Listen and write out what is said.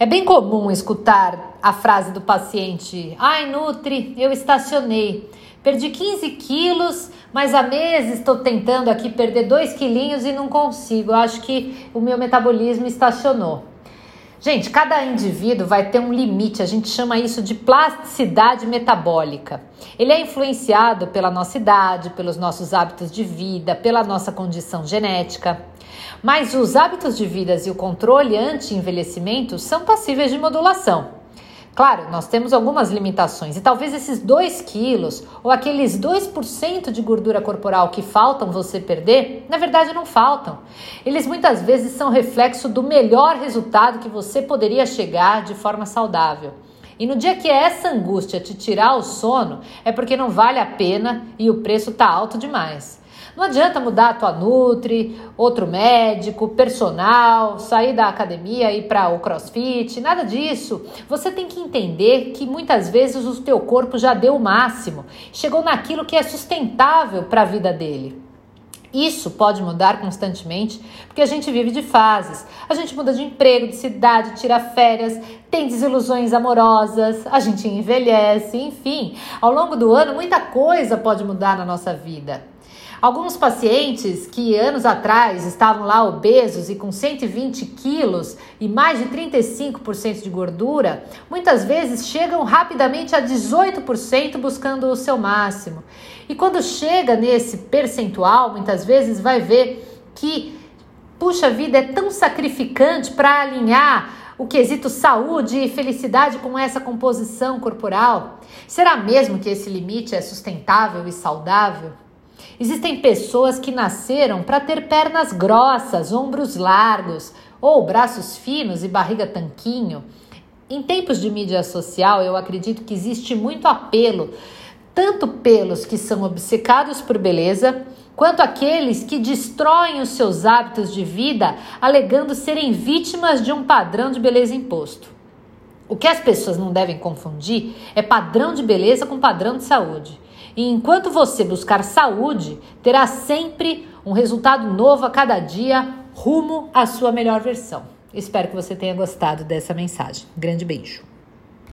É bem comum escutar a frase do paciente: Ai, Nutri, eu estacionei. Perdi 15 quilos, mas há meses estou tentando aqui perder 2 quilinhos e não consigo. Eu acho que o meu metabolismo estacionou. Gente, cada indivíduo vai ter um limite, a gente chama isso de plasticidade metabólica. Ele é influenciado pela nossa idade, pelos nossos hábitos de vida, pela nossa condição genética. Mas os hábitos de vida e o controle anti-envelhecimento são passíveis de modulação. Claro, nós temos algumas limitações e talvez esses 2 quilos ou aqueles 2% de gordura corporal que faltam você perder, na verdade não faltam. Eles muitas vezes são reflexo do melhor resultado que você poderia chegar de forma saudável. E no dia que essa angústia te tirar o sono, é porque não vale a pena e o preço está alto demais. Não adianta mudar a tua Nutri, outro médico, personal, sair da academia e ir para o CrossFit, nada disso. Você tem que entender que muitas vezes o teu corpo já deu o máximo, chegou naquilo que é sustentável para a vida dele. Isso pode mudar constantemente, porque a gente vive de fases. A gente muda de emprego, de cidade, tira férias, tem desilusões amorosas, a gente envelhece, enfim. Ao longo do ano, muita coisa pode mudar na nossa vida. Alguns pacientes que anos atrás estavam lá obesos e com 120 quilos e mais de 35% de gordura, muitas vezes chegam rapidamente a 18% buscando o seu máximo. E quando chega nesse percentual, muitas vezes vai ver que, puxa vida, é tão sacrificante para alinhar o quesito saúde e felicidade com essa composição corporal? Será mesmo que esse limite é sustentável e saudável? Existem pessoas que nasceram para ter pernas grossas, ombros largos, ou braços finos e barriga tanquinho. Em tempos de mídia social, eu acredito que existe muito apelo, tanto pelos que são obcecados por beleza, quanto aqueles que destroem os seus hábitos de vida alegando serem vítimas de um padrão de beleza imposto. O que as pessoas não devem confundir é padrão de beleza com padrão de saúde. E enquanto você buscar saúde, terá sempre um resultado novo a cada dia rumo à sua melhor versão. Espero que você tenha gostado dessa mensagem. Grande beijo.